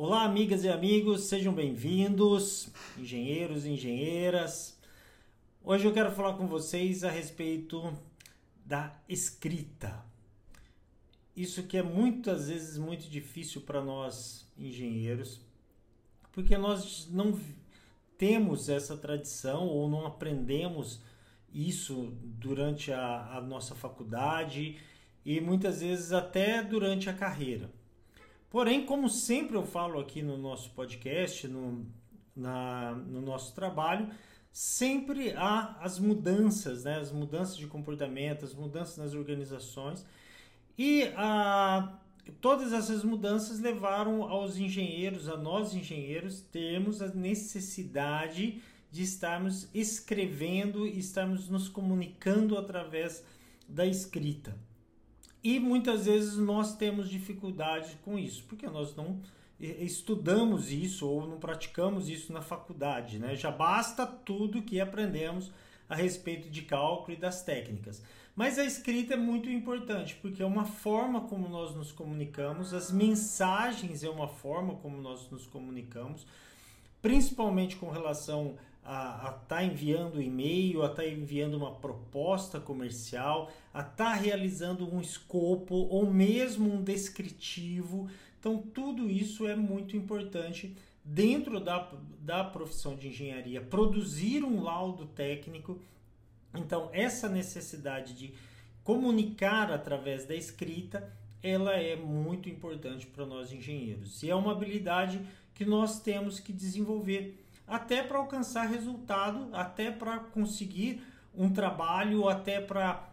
Olá, amigas e amigos, sejam bem-vindos, engenheiros e engenheiras. Hoje eu quero falar com vocês a respeito da escrita. Isso que é muitas vezes muito difícil para nós engenheiros, porque nós não temos essa tradição ou não aprendemos isso durante a, a nossa faculdade e muitas vezes até durante a carreira. Porém, como sempre eu falo aqui no nosso podcast, no, na, no nosso trabalho, sempre há as mudanças, né? as mudanças de comportamento, as mudanças nas organizações. E a, todas essas mudanças levaram aos engenheiros, a nós engenheiros, termos a necessidade de estarmos escrevendo estarmos nos comunicando através da escrita. E muitas vezes nós temos dificuldade com isso, porque nós não estudamos isso ou não praticamos isso na faculdade, né? Já basta tudo que aprendemos a respeito de cálculo e das técnicas. Mas a escrita é muito importante, porque é uma forma como nós nos comunicamos, as mensagens é uma forma como nós nos comunicamos, principalmente com relação a estar tá enviando e-mail, a estar tá enviando uma proposta comercial, a estar tá realizando um escopo ou mesmo um descritivo. Então, tudo isso é muito importante dentro da, da profissão de engenharia. Produzir um laudo técnico. Então, essa necessidade de comunicar através da escrita, ela é muito importante para nós engenheiros. E é uma habilidade que nós temos que desenvolver até para alcançar resultado, até para conseguir um trabalho, até para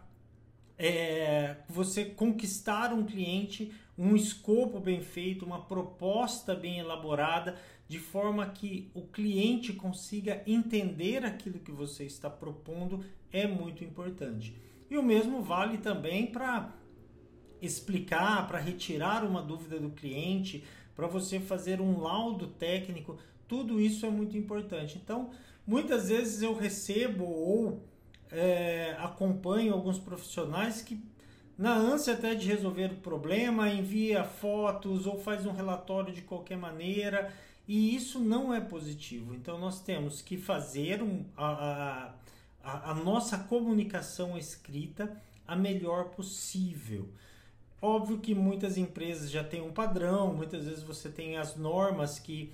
é, você conquistar um cliente, um escopo bem feito, uma proposta bem elaborada, de forma que o cliente consiga entender aquilo que você está propondo, é muito importante. E o mesmo vale também para explicar, para retirar uma dúvida do cliente, para você fazer um laudo técnico tudo isso é muito importante. Então, muitas vezes eu recebo ou é, acompanho alguns profissionais que, na ânsia até de resolver o problema, envia fotos ou faz um relatório de qualquer maneira, e isso não é positivo. Então, nós temos que fazer um, a, a, a nossa comunicação escrita a melhor possível. Óbvio que muitas empresas já têm um padrão, muitas vezes você tem as normas que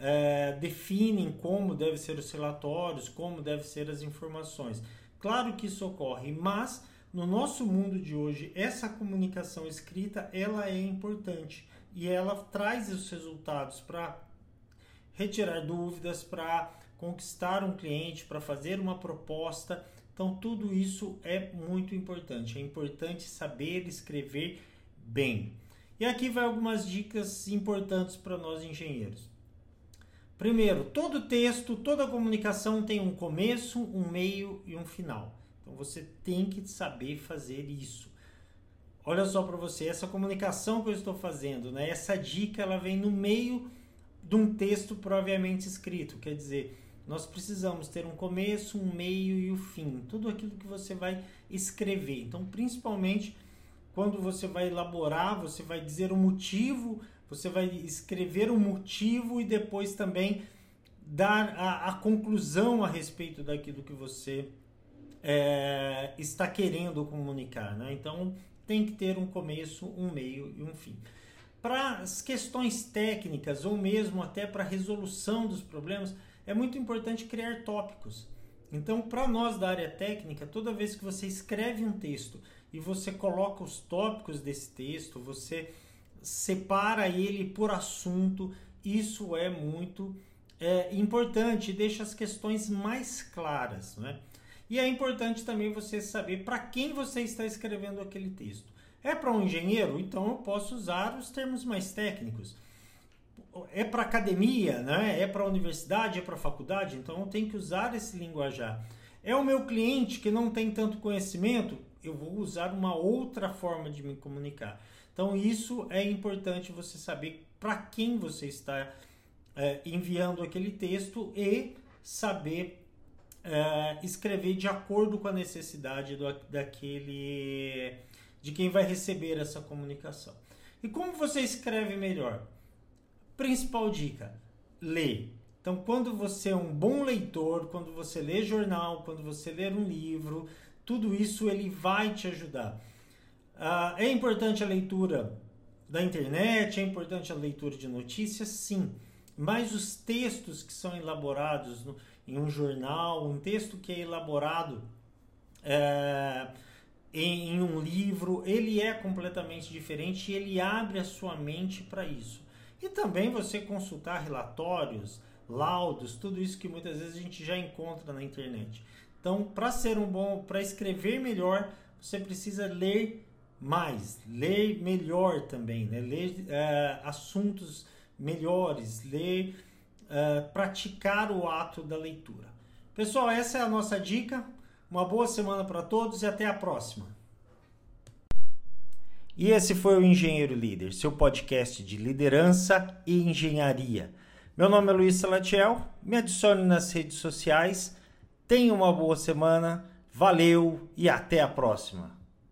é, definem como devem ser os relatórios, como devem ser as informações. Claro que isso ocorre, mas no nosso mundo de hoje, essa comunicação escrita ela é importante e ela traz os resultados para retirar dúvidas, para conquistar um cliente, para fazer uma proposta. Então, tudo isso é muito importante. É importante saber escrever bem. E aqui vai algumas dicas importantes para nós engenheiros. Primeiro, todo texto, toda comunicação tem um começo, um meio e um final. Então você tem que saber fazer isso. Olha só para você, essa comunicação que eu estou fazendo, né? Essa dica ela vem no meio de um texto propriamente escrito, quer dizer, nós precisamos ter um começo, um meio e o um fim, tudo aquilo que você vai escrever. Então, principalmente quando você vai elaborar, você vai dizer o motivo você vai escrever o motivo e depois também dar a, a conclusão a respeito daquilo que você é, está querendo comunicar. Né? Então tem que ter um começo, um meio e um fim. Para as questões técnicas ou mesmo até para a resolução dos problemas, é muito importante criar tópicos. Então, para nós da área técnica, toda vez que você escreve um texto e você coloca os tópicos desse texto, você separa ele por assunto, isso é muito é, importante, deixa as questões mais claras. Né? E é importante também você saber para quem você está escrevendo aquele texto. É para um engenheiro? Então eu posso usar os termos mais técnicos. É para academia, né? é para universidade, é para faculdade, então eu tenho que usar esse linguajar. É o meu cliente que não tem tanto conhecimento? Eu vou usar uma outra forma de me comunicar. Então, isso é importante você saber para quem você está é, enviando aquele texto e saber é, escrever de acordo com a necessidade do, daquele de quem vai receber essa comunicação. E como você escreve melhor? Principal dica: lê. Então, quando você é um bom leitor, quando você lê jornal, quando você lê um livro, tudo isso ele vai te ajudar. Uh, é importante a leitura da internet, é importante a leitura de notícias, sim. Mas os textos que são elaborados no, em um jornal, um texto que é elaborado é, em, em um livro, ele é completamente diferente e ele abre a sua mente para isso. E também você consultar relatórios, laudos, tudo isso que muitas vezes a gente já encontra na internet. Então, para ser um bom, para escrever melhor, você precisa ler mais, ler melhor também, né? ler uh, assuntos melhores, ler, uh, praticar o ato da leitura. Pessoal, essa é a nossa dica. Uma boa semana para todos e até a próxima. E esse foi o Engenheiro Líder, seu podcast de liderança e engenharia. Meu nome é Luiz Salatiel, me adicione nas redes sociais. Tenha uma boa semana, valeu e até a próxima.